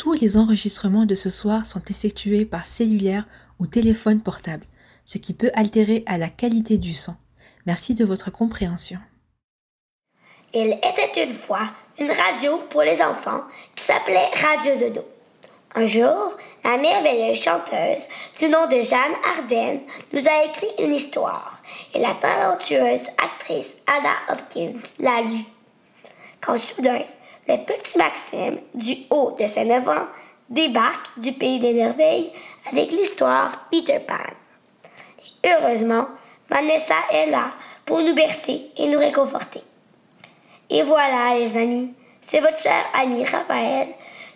tous les enregistrements de ce soir sont effectués par cellulaire ou téléphone portable, ce qui peut altérer à la qualité du son. Merci de votre compréhension. Il était une fois une radio pour les enfants qui s'appelait Radio Dodo. Un jour, la merveilleuse chanteuse du nom de Jeanne Arden nous a écrit une histoire et la talentueuse actrice Ada Hopkins l'a lue. Quand soudain, le petit Maxime, du haut de ses 9 ans, débarque du pays des merveilles avec l'histoire Peter Pan. Et heureusement, Vanessa est là pour nous bercer et nous réconforter. Et voilà, les amis, c'est votre cher ami Raphaël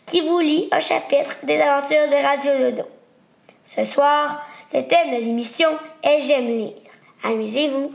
qui vous lit un chapitre des aventures de Radio Dodo. Ce soir, le thème de l'émission est J'aime lire. Amusez-vous.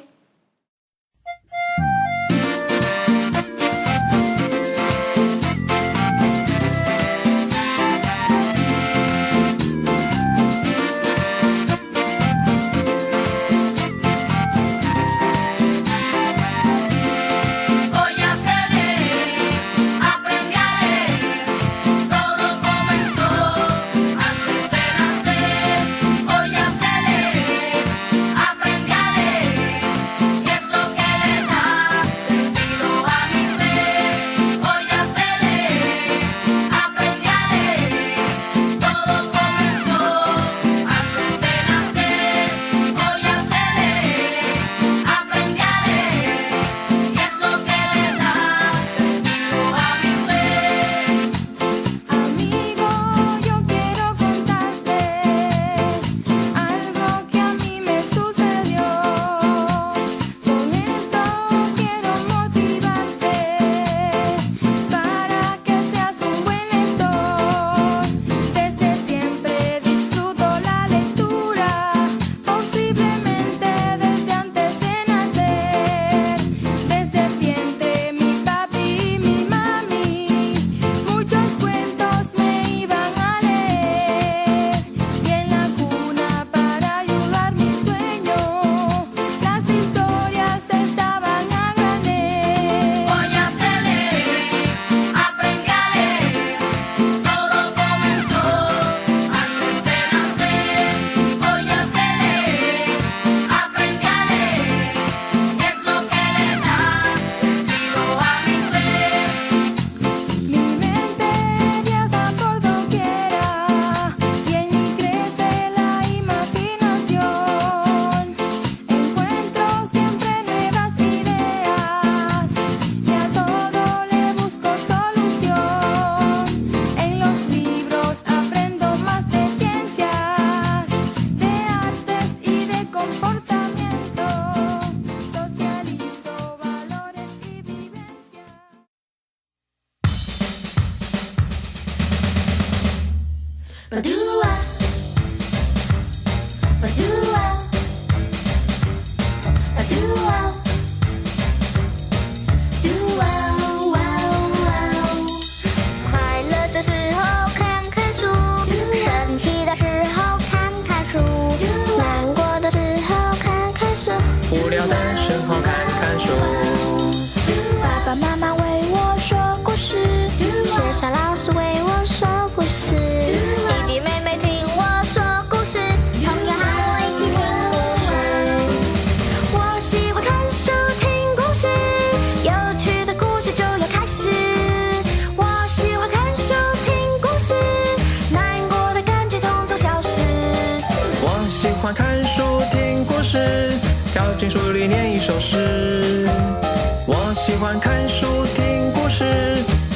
书听故事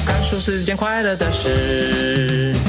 看书是件快乐的事。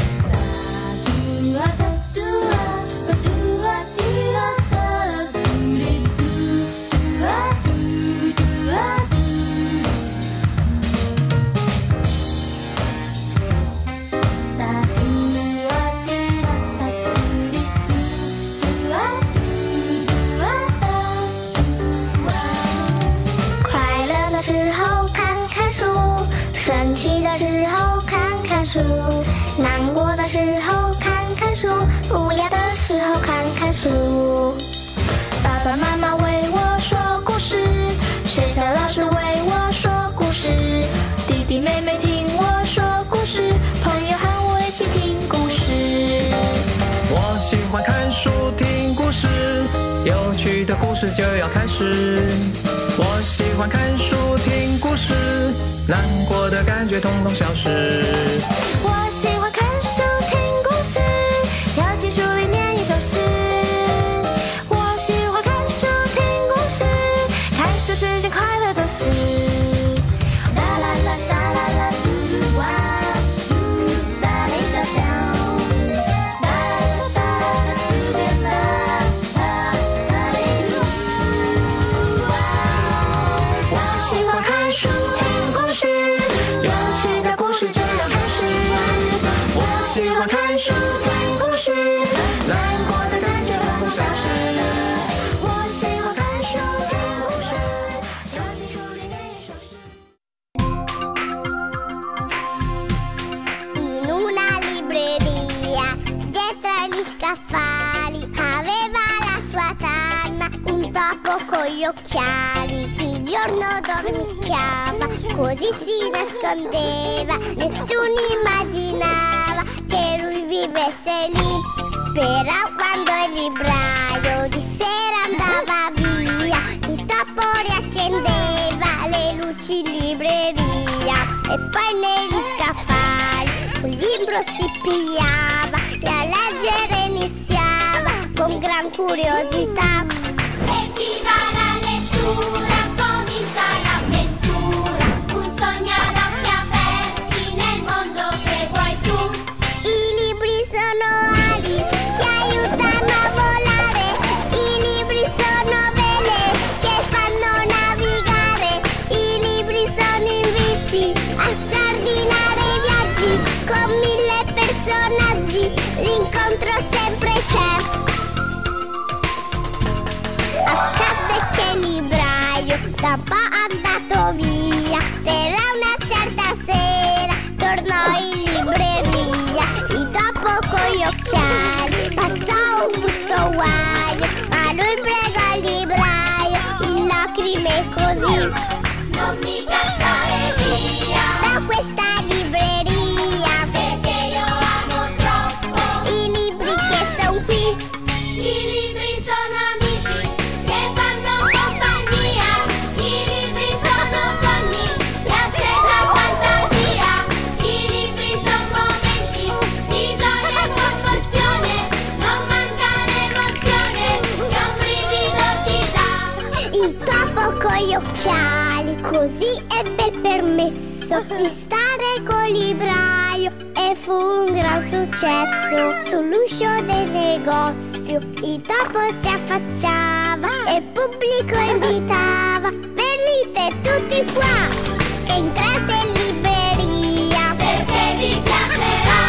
就要开始。我喜欢看书听故事，难过的感觉统统消失。我。con gli occhiali, di giorno dormicchiava, così si nascondeva, nessuno immaginava che lui vivesse lì. Però quando il libraio di sera andava via, il topo riaccendeva le luci in libreria e poi negli scaffali un libro si pigliava e a leggere iniziava con gran curiosità. Ooh, riflesso sull'uscio del negozio. Il topo si affacciava e il pubblico invitava. Venite tutti qua, entrate in libreria perché vi piacerà.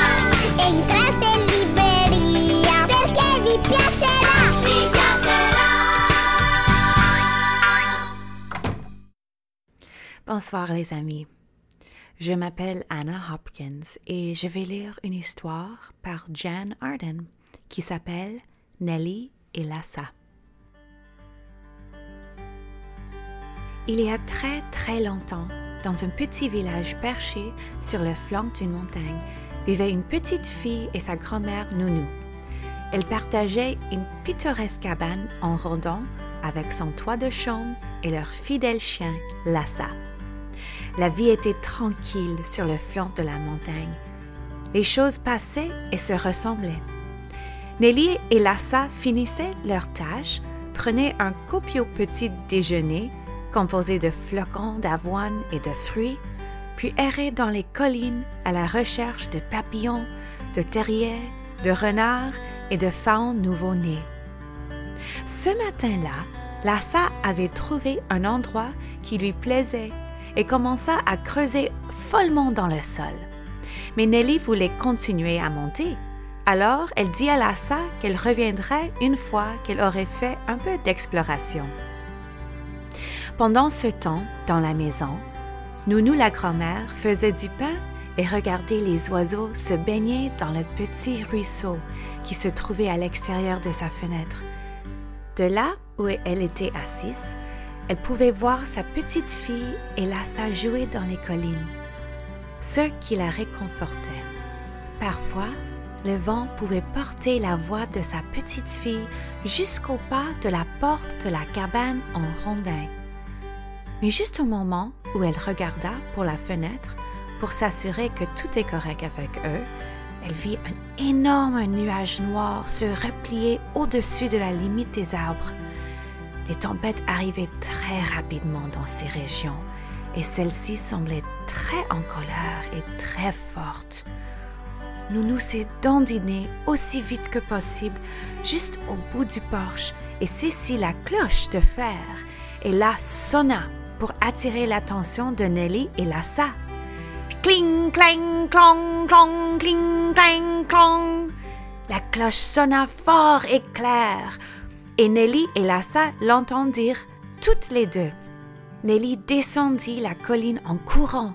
Entrate in libreria perché vi piacerà. Vi piacerà. Bonsoir les amis. Je m'appelle Anna Hopkins et je vais lire une histoire par Jan Arden qui s'appelle Nelly et Lassa. Il y a très très longtemps, dans un petit village perché sur le flanc d'une montagne, vivait une petite fille et sa grand-mère Nounou. Elle partageait une pittoresque cabane en rondant avec son toit de chambre et leur fidèle chien Lassa. La vie était tranquille sur le flanc de la montagne. Les choses passaient et se ressemblaient. Nelly et Lassa finissaient leurs tâches, prenaient un copieux petit déjeuner composé de flocons d'avoine et de fruits, puis erraient dans les collines à la recherche de papillons, de terriers, de renards et de faunes nouveau-nés. Ce matin-là, Lassa avait trouvé un endroit qui lui plaisait et commença à creuser follement dans le sol. Mais Nelly voulait continuer à monter. Alors, elle dit à Lassa qu'elle reviendrait une fois qu'elle aurait fait un peu d'exploration. Pendant ce temps, dans la maison, Nounou la grand-mère faisait du pain et regardait les oiseaux se baigner dans le petit ruisseau qui se trouvait à l'extérieur de sa fenêtre. De là où elle était assise, elle pouvait voir sa petite fille et Lassa jouer dans les collines, ce qui la réconfortait. Parfois, le vent pouvait porter la voix de sa petite fille jusqu'au pas de la porte de la cabane en rondin. Mais juste au moment où elle regarda pour la fenêtre pour s'assurer que tout est correct avec eux, elle vit un énorme nuage noir se replier au-dessus de la limite des arbres. Les tempêtes arrivaient très rapidement dans ces régions et celle-ci semblait très en colère et très forte. Nounou s'est dandinée aussi vite que possible juste au bout du porche et saisit la cloche de fer et la sonna pour attirer l'attention de Nelly et Lassa. Cling, clang, clong, clong, cling, clang, clong. La cloche sonna fort et clair, et Nelly et Lassa l'entendirent toutes les deux. Nelly descendit la colline en courant,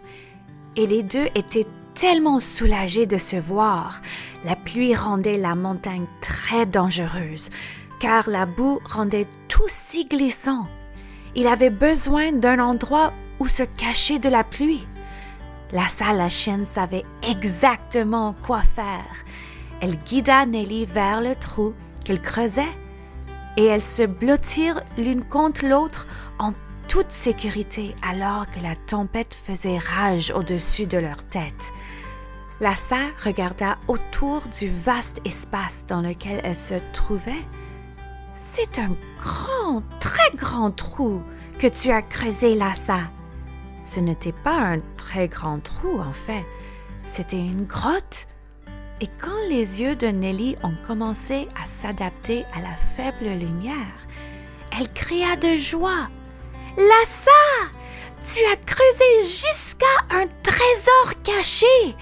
et les deux étaient tellement soulagés de se voir. La pluie rendait la montagne très dangereuse, car la boue rendait tout si glissant. Il avait besoin d'un endroit où se cacher de la pluie. La salle la chienne savait exactement quoi faire. Elle guida Nelly vers le trou qu'elle creusait et elles se blottirent l'une contre l'autre en toute sécurité alors que la tempête faisait rage au-dessus de leur tête. Lassa regarda autour du vaste espace dans lequel elle se trouvait. C'est un grand, très grand trou que tu as creusé, Lassa. Ce n'était pas un très grand trou, en fait. C'était une grotte. Et quand les yeux de Nelly ont commencé à s'adapter à la faible lumière, elle cria de joie. Lassa, tu as creusé jusqu'à un trésor caché.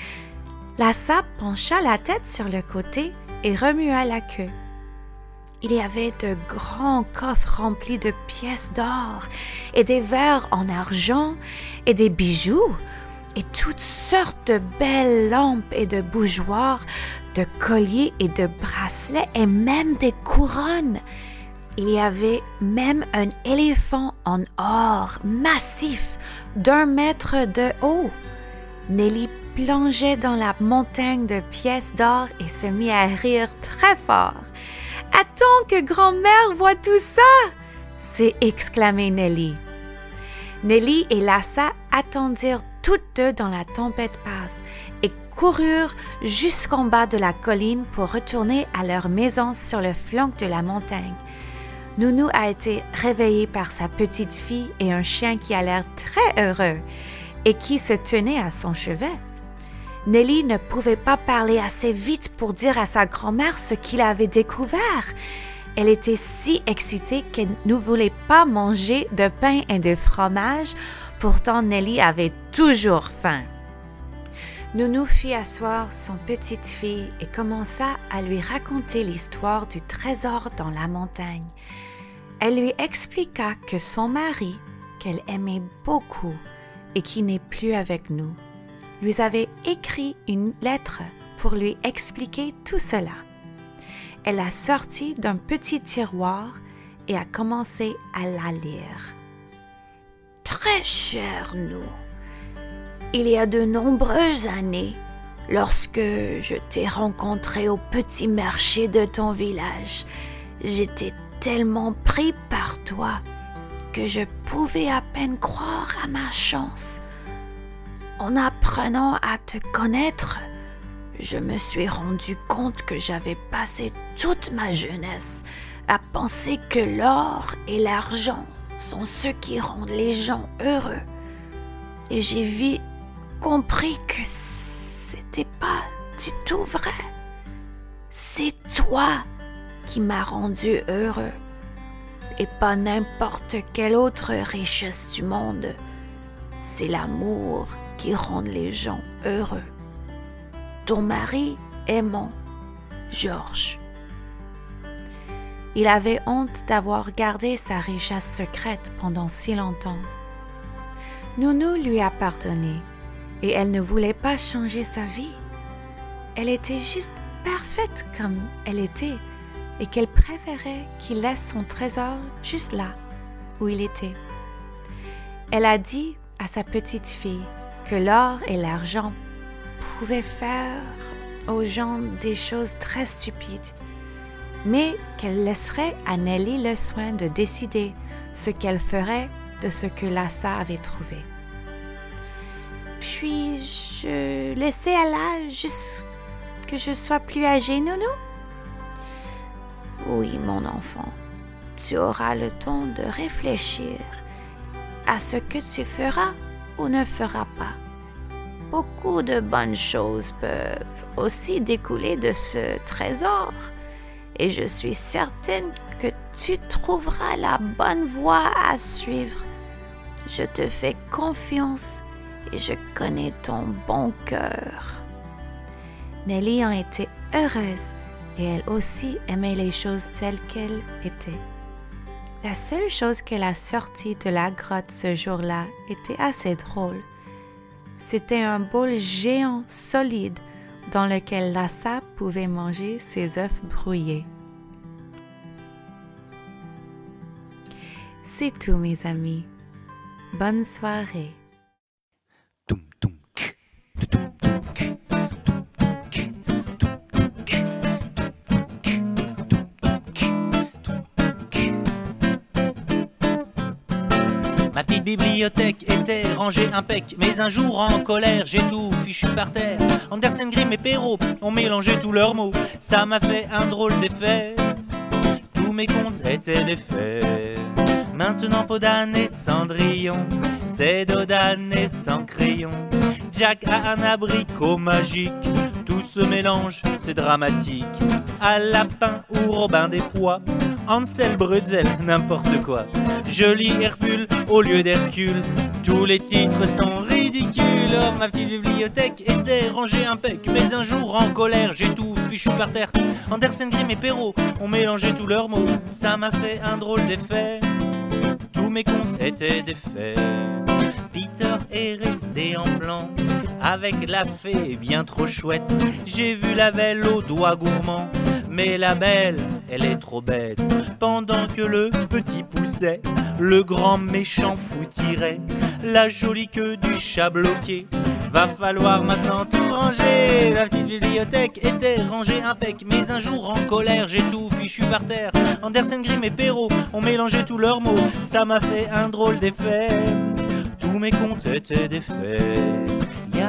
Lassa pencha la tête sur le côté et remua la queue. Il y avait de grands coffres remplis de pièces d'or et des verres en argent et des bijoux et toutes sortes de belles lampes et de bougeoirs, de colliers et de bracelets et même des couronnes. Il y avait même un éléphant en or massif d'un mètre de haut. Nelly plongeait dans la montagne de pièces d'or et se mit à rire très fort. Attends que grand-mère voit tout ça s'est exclamé Nelly. Nelly et Lassa attendirent toutes deux dans la tempête basse et coururent jusqu'en bas de la colline pour retourner à leur maison sur le flanc de la montagne. Nounou a été réveillée par sa petite fille et un chien qui a l'air très heureux et qui se tenait à son chevet. Nelly ne pouvait pas parler assez vite pour dire à sa grand-mère ce qu'il avait découvert. Elle était si excitée qu'elle ne voulait pas manger de pain et de fromage, pourtant Nelly avait toujours faim. Nounou fit asseoir son petite fille et commença à lui raconter l'histoire du trésor dans la montagne. Elle lui expliqua que son mari, qu'elle aimait beaucoup et qui n'est plus avec nous, lui avait écrit une lettre pour lui expliquer tout cela. Elle l'a sortie d'un petit tiroir et a commencé à la lire. Très cher nous, il y a de nombreuses années, lorsque je t'ai rencontré au petit marché de ton village, j'étais tellement pris par toi que je pouvais à peine croire à ma chance. En apprenant à te connaître, je me suis rendu compte que j'avais passé toute ma jeunesse à penser que l'or et l'argent sont ceux qui rendent les gens heureux. Et j'ai vite compris que c'était pas du tout vrai. C'est toi qui m'as rendu heureux et pas n'importe quelle autre richesse du monde. C'est l'amour qui rend les gens heureux. Ton mari aimant, Georges. Il avait honte d'avoir gardé sa richesse secrète pendant si longtemps. Nounou lui a pardonné et elle ne voulait pas changer sa vie. Elle était juste parfaite comme elle était et qu'elle préférait qu'il laisse son trésor juste là où il était. Elle a dit à sa petite fille que l'or et l'argent pouvaient faire aux gens des choses très stupides, mais qu'elle laisserait à Nelly le soin de décider ce qu'elle ferait de ce que Lassa avait trouvé. Puis je laissais à là jusqu'à que je sois plus âgée, Nounou? Oui, mon enfant, tu auras le temps de réfléchir à ce que tu feras ou ne feras pas. Beaucoup de bonnes choses peuvent aussi découler de ce trésor et je suis certaine que tu trouveras la bonne voie à suivre. Je te fais confiance et je connais ton bon cœur. Nelly en était heureuse et elle aussi aimait les choses telles qu'elles étaient. La seule chose qu'elle a sortie de la grotte ce jour-là était assez drôle. C'était un bol géant solide dans lequel Lassa pouvait manger ses œufs brouillés. C'est tout, mes amis. Bonne soirée. Bibliothèque était rangée impec, mais un jour en colère, j'ai tout fichu par terre. Andersen, Grimm et Perrault ont mélangé tous leurs mots, ça m'a fait un drôle d'effet. Tous mes comptes étaient des faits. Maintenant Podane et Cendrillon, c'est Dodane et sans crayon. Jack a un abricot magique, tout se mélange, c'est dramatique. À lapin ou Robin des Pois, Ansel Brudzel, n'importe quoi. Je lis Hercule au lieu d'Hercule, tous les titres sont ridicules. Oh, ma petite bibliothèque était rangée impec, mais un jour en colère, j'ai tout fichu par terre. Andersen, Grimm et Perrault ont mélangé tous leurs mots, ça m'a fait un drôle d'effet. Tous mes comptes étaient des faits. Peter est resté en blanc avec la fée bien trop chouette. J'ai vu la belle aux doigts gourmands, mais la belle, elle est trop bête. Pendant que le petit poussait, le grand méchant fou tirait la jolie queue du chat bloqué. Va falloir maintenant tout ranger. La petite bibliothèque était rangée impec, mais un jour en colère, j'ai tout fichu par terre. Andersen, Grimm et Perrault ont mélangé tous leurs mots, ça m'a fait un drôle d'effet. Tous mes comptes étaient des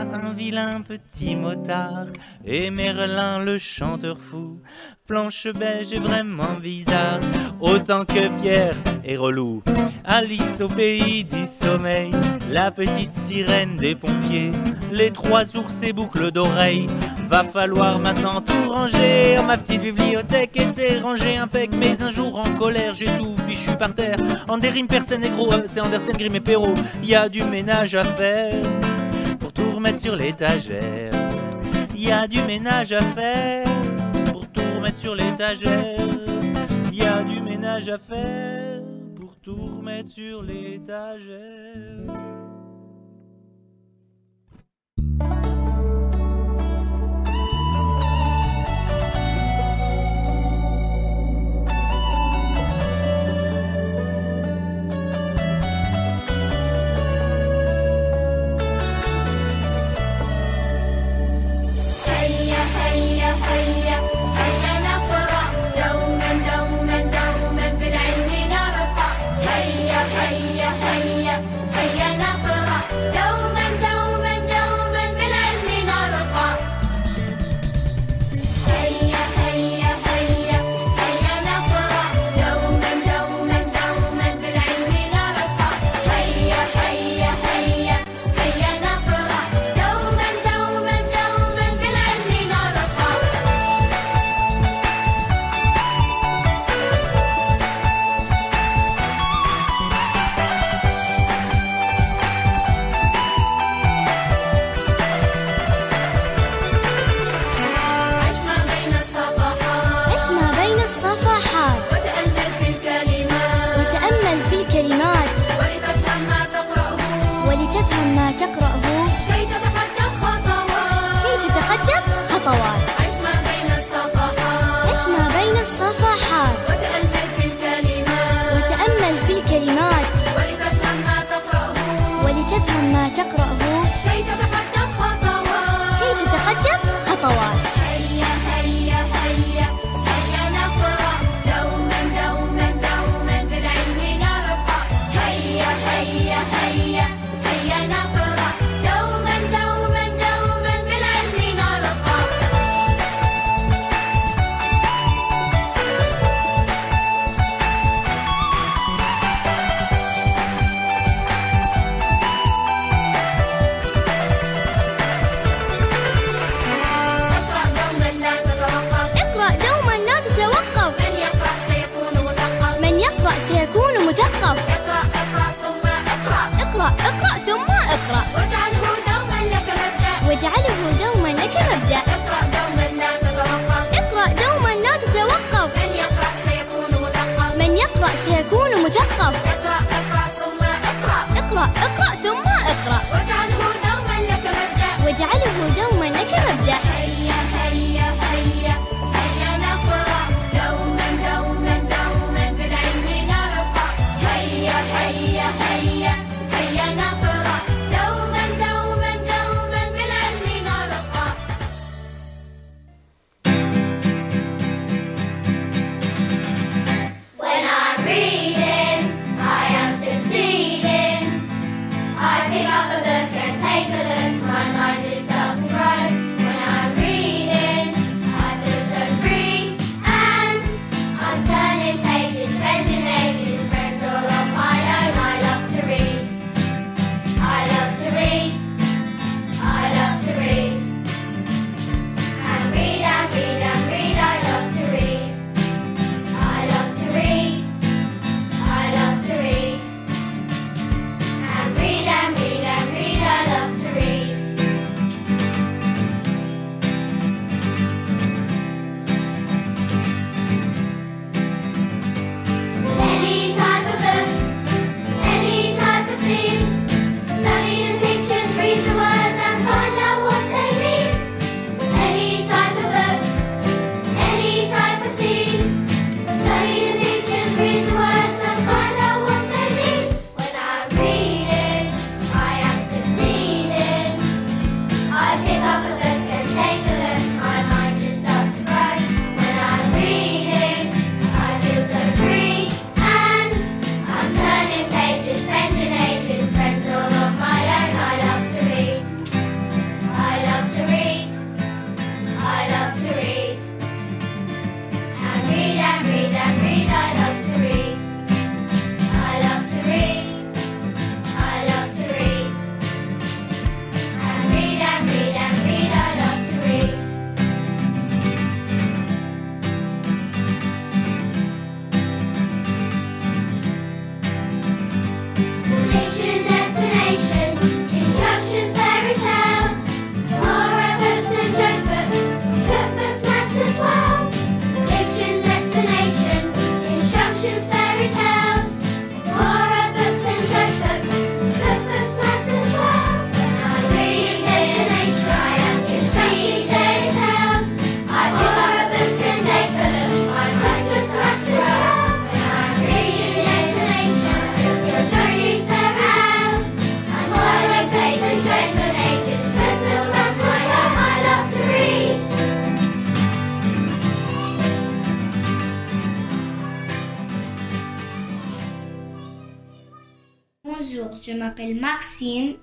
un vilain petit motard et Merlin le chanteur fou. Planche beige est vraiment bizarre, autant que Pierre est relou. Alice au pays du sommeil, la petite sirène des pompiers, les trois ours et boucles d'oreilles. Va falloir maintenant tout ranger. Ma petite bibliothèque était rangée impec, mais un jour en colère, j'ai tout fichu par terre. Anderim, personne et gros, euh, c'est Andersen, Grimm et Perrault. Y a du ménage à faire remettre sur l'étagère. Y a du ménage à faire pour tout remettre sur l'étagère. Y a du ménage à faire pour tout remettre sur l'étagère. مثقف اقرأ اقرأ ثم اقرأ اقرأ اقرأ ثم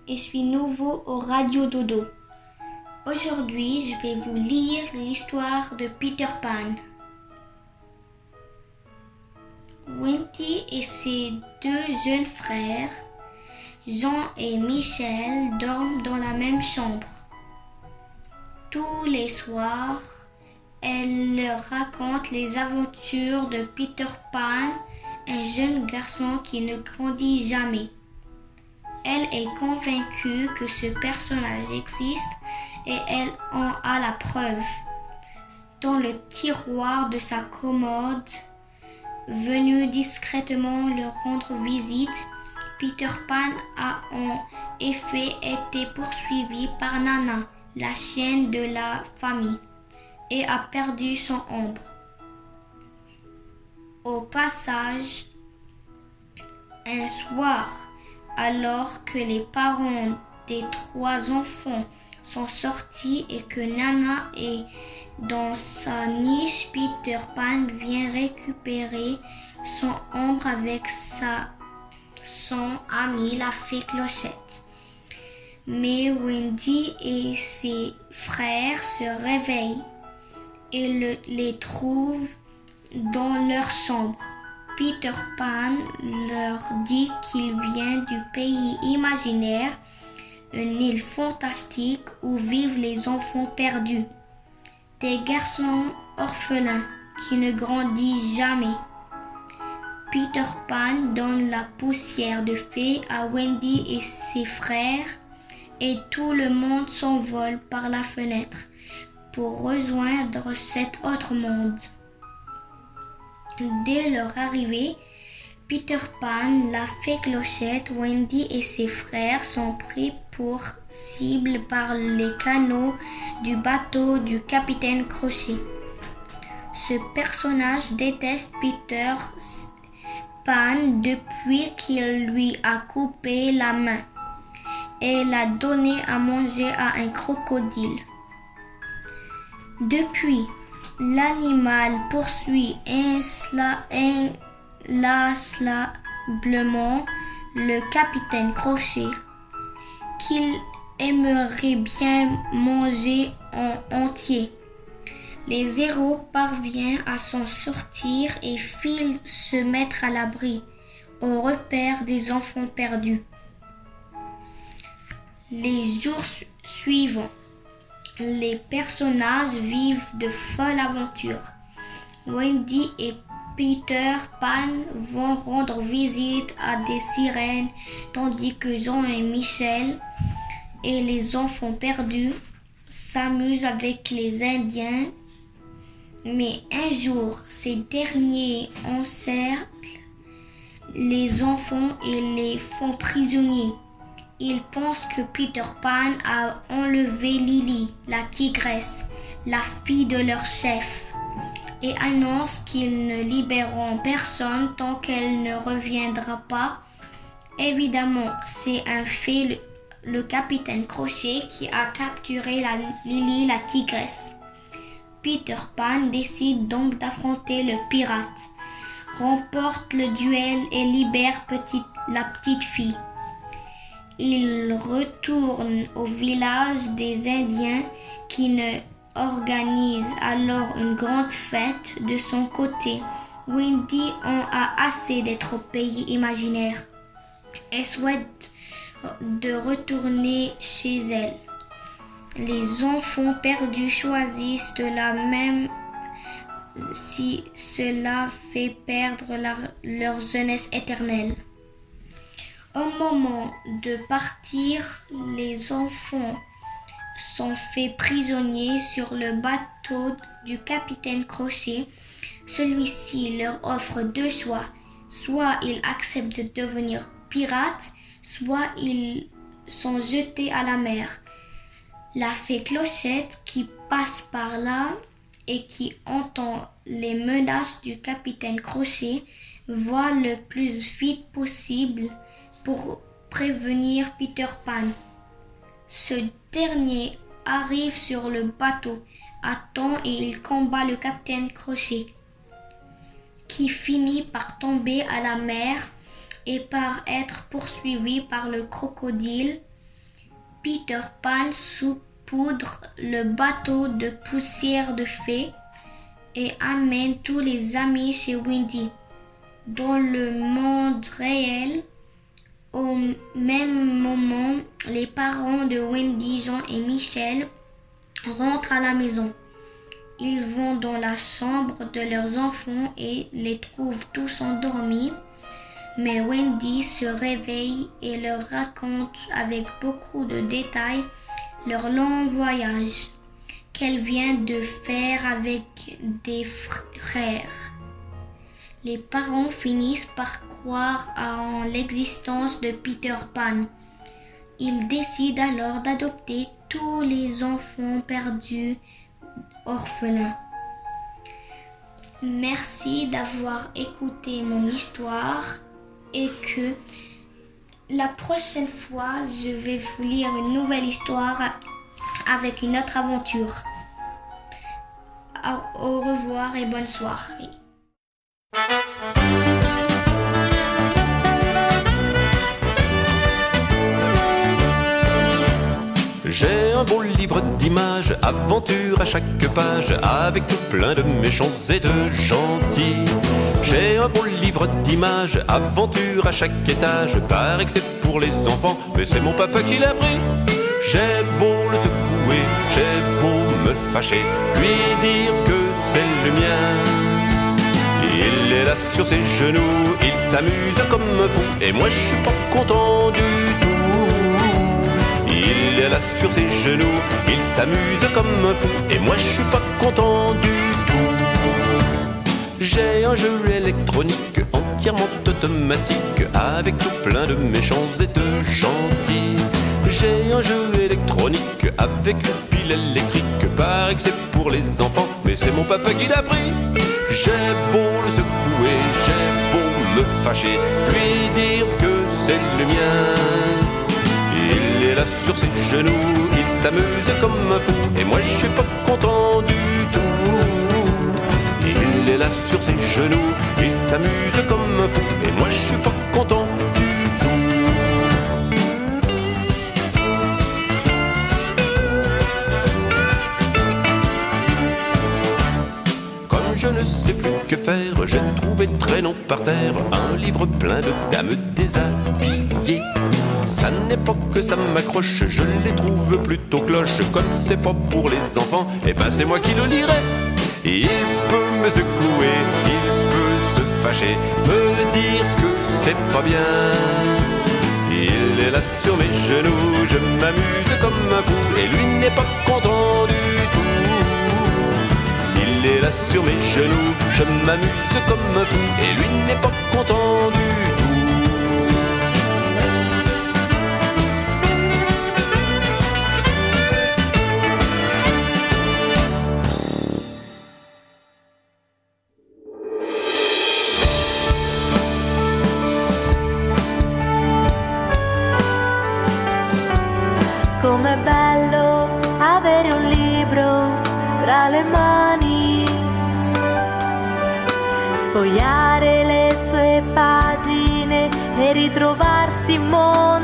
et suis nouveau au Radio Dodo. Aujourd'hui, je vais vous lire l'histoire de Peter Pan. Winty et ses deux jeunes frères, Jean et Michel, dorment dans la même chambre. Tous les soirs, elle leur raconte les aventures de Peter Pan, un jeune garçon qui ne grandit jamais. Elle est convaincue que ce personnage existe et elle en a la preuve. Dans le tiroir de sa commode, venu discrètement le rendre visite, Peter Pan a en effet été poursuivi par Nana, la chienne de la famille, et a perdu son ombre. Au passage, un soir, alors que les parents des trois enfants sont sortis et que Nana est dans sa niche, Peter Pan vient récupérer son ombre avec son ami la fée Clochette. Mais Wendy et ses frères se réveillent et les trouvent dans leur chambre. Peter Pan leur dit qu'il vient du pays imaginaire, une île fantastique où vivent les enfants perdus, des garçons orphelins qui ne grandissent jamais. Peter Pan donne la poussière de fée à Wendy et ses frères et tout le monde s'envole par la fenêtre pour rejoindre cet autre monde. Dès leur arrivée, Peter Pan, la fée Clochette, Wendy et ses frères sont pris pour cible par les canaux du bateau du capitaine Crochet. Ce personnage déteste Peter Pan depuis qu'il lui a coupé la main et l'a donné à manger à un crocodile. Depuis, l'animal poursuit inlassablement le capitaine Crochet qu'il aimerait bien manger en entier. Les héros parviennent à s'en sortir et filent se mettre à l'abri au repère des enfants perdus. Les jours su- suivants, les personnages vivent de folles aventures. Wendy et Peter Pan vont rendre visite à des sirènes, tandis que Jean et Michel et les enfants perdus s'amusent avec les Indiens. Mais un jour, ces derniers encerclent les enfants et les font prisonniers. Ils pensent que Peter Pan a enlevé Lily, la tigresse, la fille de leur chef, et annoncent qu'ils ne libéreront personne tant qu'elle ne reviendra pas. Évidemment, c'est un fait, le, capitaine Crochet qui a capturé Lily, la tigresse. Peter Pan décide donc d'affronter le pirate, remporte le duel et libère la petite fille. Il retourne au village des Indiens qui ne organise alors une grande fête de son côté. Wendy en a assez d'être au pays imaginaire et souhaite de retourner chez elle. Les enfants perdus choisissent la même si cela fait perdre leur jeunesse éternelle. Au moment de partir, les enfants sont faits prisonniers sur le bateau du capitaine Crochet. Celui-ci leur offre deux choix. Soit ils acceptent de devenir pirates, soit ils sont jetés à la mer. La fée Clochette qui passe par là et qui entend les menaces du capitaine Crochet voit le plus vite possible pour prévenir Peter Pan. Ce dernier arrive sur le bateau à temps et il combat le capitaine Crochet, qui finit par tomber à la mer et par être poursuivi par le crocodile. Peter Pan saupoudre le bateau de poussière de fée et amène tous les amis chez Wendy. Dans le monde réel, au même moment, les parents de Wendy, Jean et Michel rentrent à la maison. Ils vont dans la chambre de leurs enfants et les trouvent tous endormis. Mais Wendy se réveille et leur raconte avec beaucoup de détails leur long voyage qu'elle vient de faire avec des frères. Les parents finissent par croire en l'existence de Peter Pan. Ils décident alors d'adopter tous les enfants perdus orphelins. Merci d'avoir écouté mon histoire et que La prochaine fois, je vais vous lire une nouvelle histoire avec une autre aventure. Au revoir et bonne soirée. Beau livre d'images, aventures à chaque page, avec plein de méchants et de gentils. J'ai un beau livre d'images, aventures à chaque étage, paraît que c'est pour les enfants, mais c'est mon papa qui l'a pris. J'ai beau le secouer, j'ai beau me fâcher, lui dire que c'est le mien. Il est là sur ses genoux, il s'amuse comme fou, et moi je suis pas content du tout. Là sur ses genoux, il s'amuse comme un fou, et moi je suis pas content du tout. J'ai un jeu électronique entièrement automatique, avec plein de méchants et de gentils. J'ai un jeu électronique avec une pile électrique, paraît que c'est pour les enfants, mais c'est mon papa qui l'a pris. J'ai beau le secouer, j'ai beau me fâcher, lui dire que c'est le mien. Sur ses genoux, il s'amuse comme un fou, et moi je suis pas content du tout. Il est là sur ses genoux, il s'amuse comme un fou, et moi je suis pas content du tout. Comme je ne sais plus que faire, j'ai trouvé traînant par terre un livre plein de dames déshabillées. Ça n'est pas que ça m'accroche, je les trouve plutôt cloches. Comme c'est pas pour les enfants, et ben c'est moi qui le lirai. Il peut me secouer, il peut se fâcher, me dire que c'est pas bien. Il est là sur mes genoux, je m'amuse comme un fou, et lui n'est pas content du tout. Il est là sur mes genoux, je m'amuse comme un fou, et lui n'est pas content du tout. anymore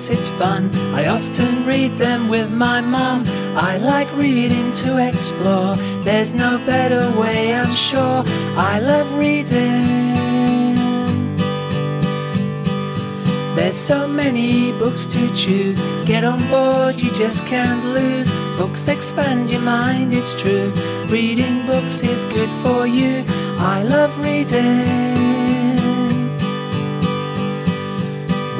books, it's fun. I often read them with my mom. I like reading to explore. There's no better way, I'm sure. I love reading. There's There's so many books to choose. Get on board, you just can't lose. Books expand your mind, it's true. Reading books is good for you. I love reading.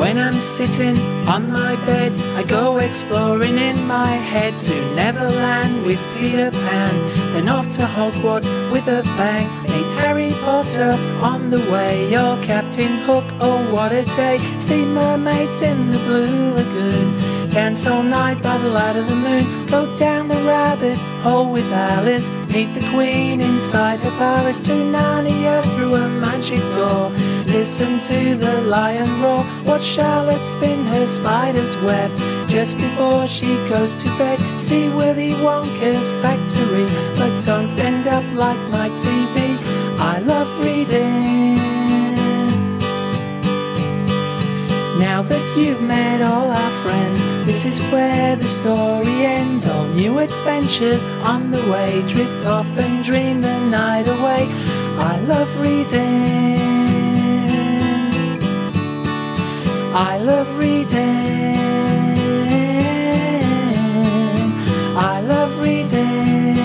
When I'm sitting on my bed, I go exploring in my head to Neverland with Peter Pan, then off to Hogwarts with a bang. Meet Harry Potter on the way, or Captain Hook, oh what a day. See mermaids in the blue lagoon, dance all night by the light of the moon. Go down the rabbit hole with Alice, meet the Queen inside her palace. To Narnia through a magic door. Listen to the lion roar. Watch Charlotte spin her spider's web. Just before she goes to bed, see Willy Wonka's factory. But don't end up like my TV. I love reading. Now that you've met all our friends, this is where the story ends. All new adventures on the way. Drift off and dream the night away. I love reading. I love reading. I love reading.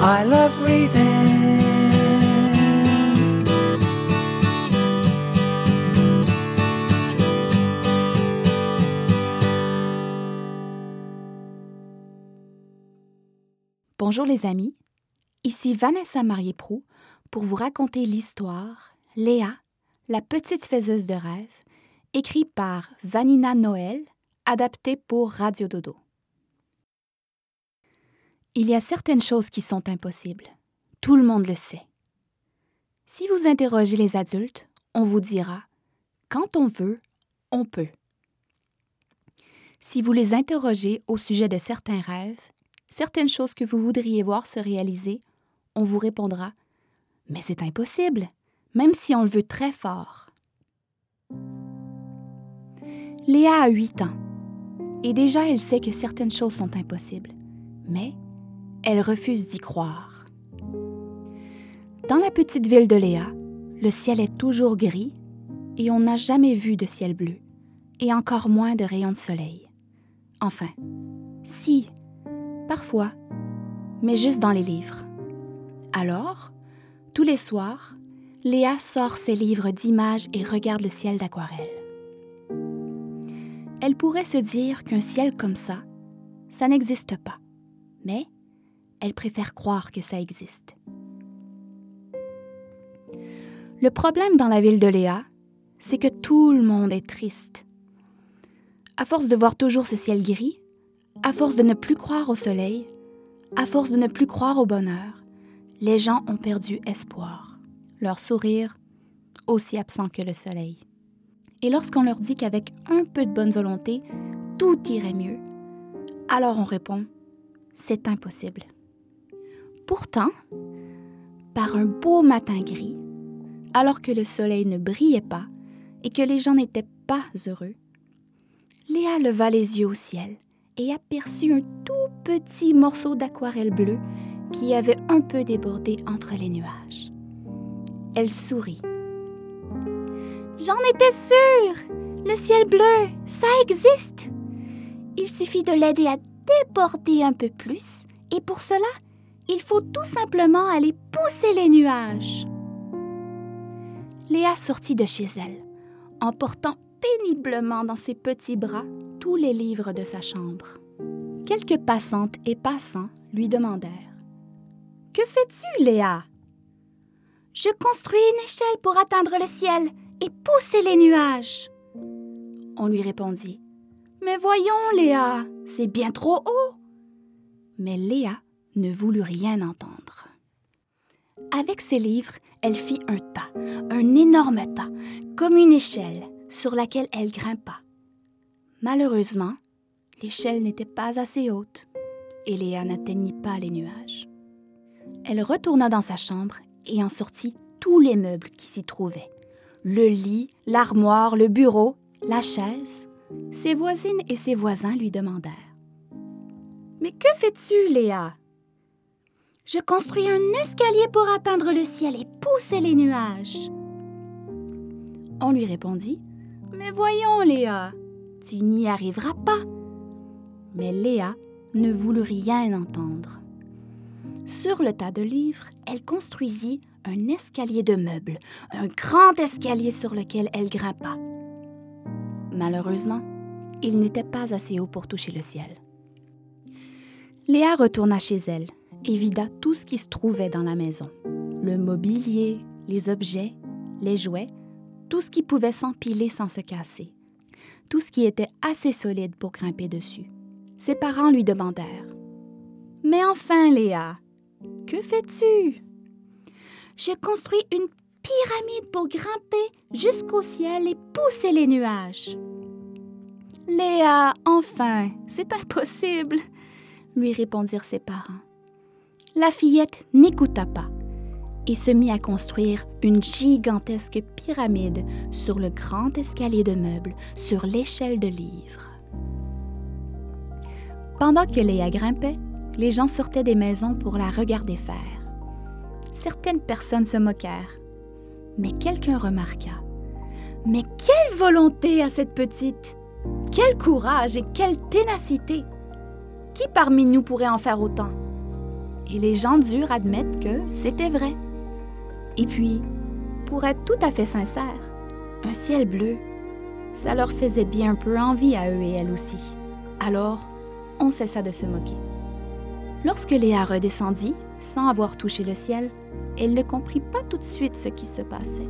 I love reading. Bonjour les amis, ici Vanessa Marié-Prou pour vous raconter l'histoire Léa, la petite faiseuse de rêves, écrite par Vanina Noël, adaptée pour Radio Dodo. Il y a certaines choses qui sont impossibles. Tout le monde le sait. Si vous interrogez les adultes, on vous dira quand on veut, on peut. Si vous les interrogez au sujet de certains rêves, certaines choses que vous voudriez voir se réaliser, on vous répondra Mais c'est impossible, même si on le veut très fort. Léa a 8 ans, et déjà elle sait que certaines choses sont impossibles, mais elle refuse d'y croire. Dans la petite ville de Léa, le ciel est toujours gris et on n'a jamais vu de ciel bleu, et encore moins de rayons de soleil. Enfin, si, parfois, mais juste dans les livres. Alors, tous les soirs, Léa sort ses livres d'images et regarde le ciel d'aquarelle. Elle pourrait se dire qu'un ciel comme ça, ça n'existe pas, mais elle préfère croire que ça existe. Le problème dans la ville de Léa, c'est que tout le monde est triste. À force de voir toujours ce ciel gris, à force de ne plus croire au soleil, à force de ne plus croire au bonheur, les gens ont perdu espoir. Leur sourire, aussi absent que le soleil. Et lorsqu'on leur dit qu'avec un peu de bonne volonté, tout irait mieux, alors on répond, c'est impossible. Pourtant, par un beau matin gris, alors que le soleil ne brillait pas et que les gens n'étaient pas heureux, Léa leva les yeux au ciel et aperçut un tout petit morceau d'aquarelle bleue qui avait un peu débordé entre les nuages. Elle sourit. J'en étais sûre! Le ciel bleu, ça existe! Il suffit de l'aider à déborder un peu plus, et pour cela, il faut tout simplement aller pousser les nuages. Léa sortit de chez elle, en portant péniblement dans ses petits bras tous les livres de sa chambre. Quelques passantes et passants lui demandèrent Que fais-tu, Léa? Je construis une échelle pour atteindre le ciel et pousser les nuages. On lui répondit Mais voyons, Léa, c'est bien trop haut. Mais Léa ne voulut rien entendre. Avec ses livres, elle fit un tas, un énorme tas, comme une échelle sur laquelle elle grimpa. Malheureusement, l'échelle n'était pas assez haute et Léa n'atteignit pas les nuages. Elle retourna dans sa chambre et en sortit tous les meubles qui s'y trouvaient. Le lit, l'armoire, le bureau, la chaise. Ses voisines et ses voisins lui demandèrent. Mais que fais-tu, Léa? Je construis un escalier pour atteindre le ciel et pousser les nuages. On lui répondit Mais voyons, Léa, tu n'y arriveras pas. Mais Léa ne voulut rien entendre. Sur le tas de livres, elle construisit un escalier de meubles, un grand escalier sur lequel elle grimpa. Malheureusement, il n'était pas assez haut pour toucher le ciel. Léa retourna chez elle et vida tout ce qui se trouvait dans la maison. Le mobilier, les objets, les jouets, tout ce qui pouvait s'empiler sans se casser. Tout ce qui était assez solide pour grimper dessus. Ses parents lui demandèrent Mais enfin, Léa, que fais-tu? Je construis une pyramide pour grimper jusqu'au ciel et pousser les nuages. Léa, enfin, c'est impossible, lui répondirent ses parents. La fillette n'écouta pas et se mit à construire une gigantesque pyramide sur le grand escalier de meubles, sur l'échelle de livres. Pendant que Léa grimpait, les gens sortaient des maisons pour la regarder faire. Certaines personnes se moquèrent, mais quelqu'un remarqua. Mais quelle volonté à cette petite Quel courage et quelle ténacité Qui parmi nous pourrait en faire autant? Et les gens durent admettre que c'était vrai. Et puis, pour être tout à fait sincère, un ciel bleu, ça leur faisait bien peu envie à eux et elle aussi. Alors, on cessa de se moquer. Lorsque Léa redescendit, sans avoir touché le ciel, elle ne comprit pas tout de suite ce qui se passait.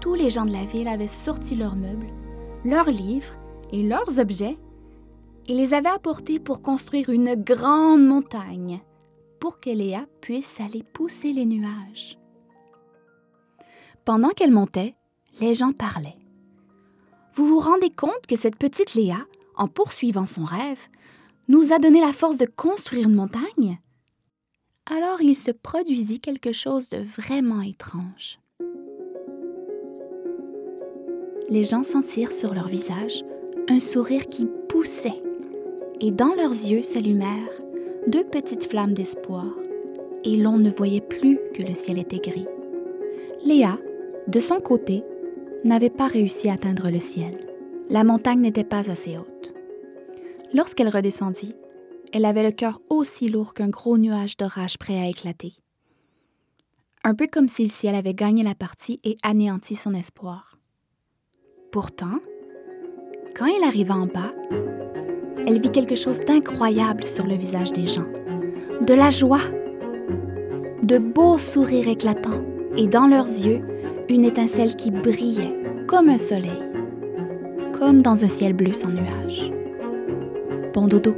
Tous les gens de la ville avaient sorti leurs meubles, leurs livres et leurs objets et les avaient apportés pour construire une grande montagne pour que Léa puisse aller pousser les nuages. Pendant qu'elle montait, les gens parlaient. Vous vous rendez compte que cette petite Léa, en poursuivant son rêve, nous a donné la force de construire une montagne? Alors il se produisit quelque chose de vraiment étrange. Les gens sentirent sur leur visage un sourire qui poussait, et dans leurs yeux s'allumèrent deux petites flammes d'espoir, et l'on ne voyait plus que le ciel était gris. Léa, de son côté, n'avait pas réussi à atteindre le ciel. La montagne n'était pas assez haute. Lorsqu'elle redescendit, elle avait le cœur aussi lourd qu'un gros nuage d'orage prêt à éclater. Un peu comme si le ciel avait gagné la partie et anéanti son espoir. Pourtant, quand elle arriva en bas, elle vit quelque chose d'incroyable sur le visage des gens. De la joie, de beaux sourires éclatants et dans leurs yeux, une étincelle qui brillait comme un soleil, comme dans un ciel bleu sans nuages. Bon dodo.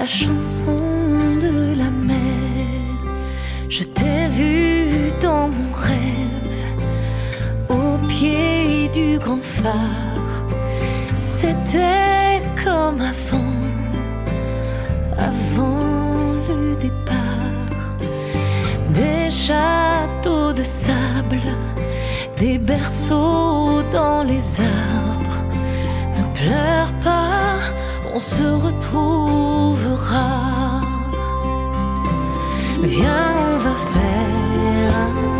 la chanson de la mer. Je t'ai vu dans mon rêve, au pied du grand phare. C'était comme avant, avant le départ. Des châteaux de sable, des berceaux dans les arbres. Ne pleure pas se retrouvera. Viens, on va faire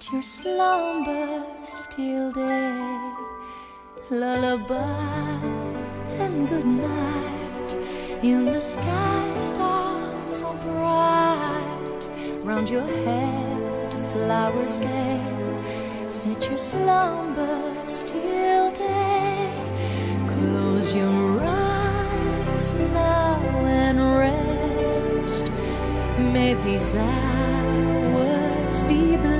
Set your slumbers till day. Lullaby and good night. In the sky, stars are bright. Round your head, flowers gay. Set your slumbers till day. Close your eyes now and rest. May these hours be blessed.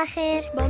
para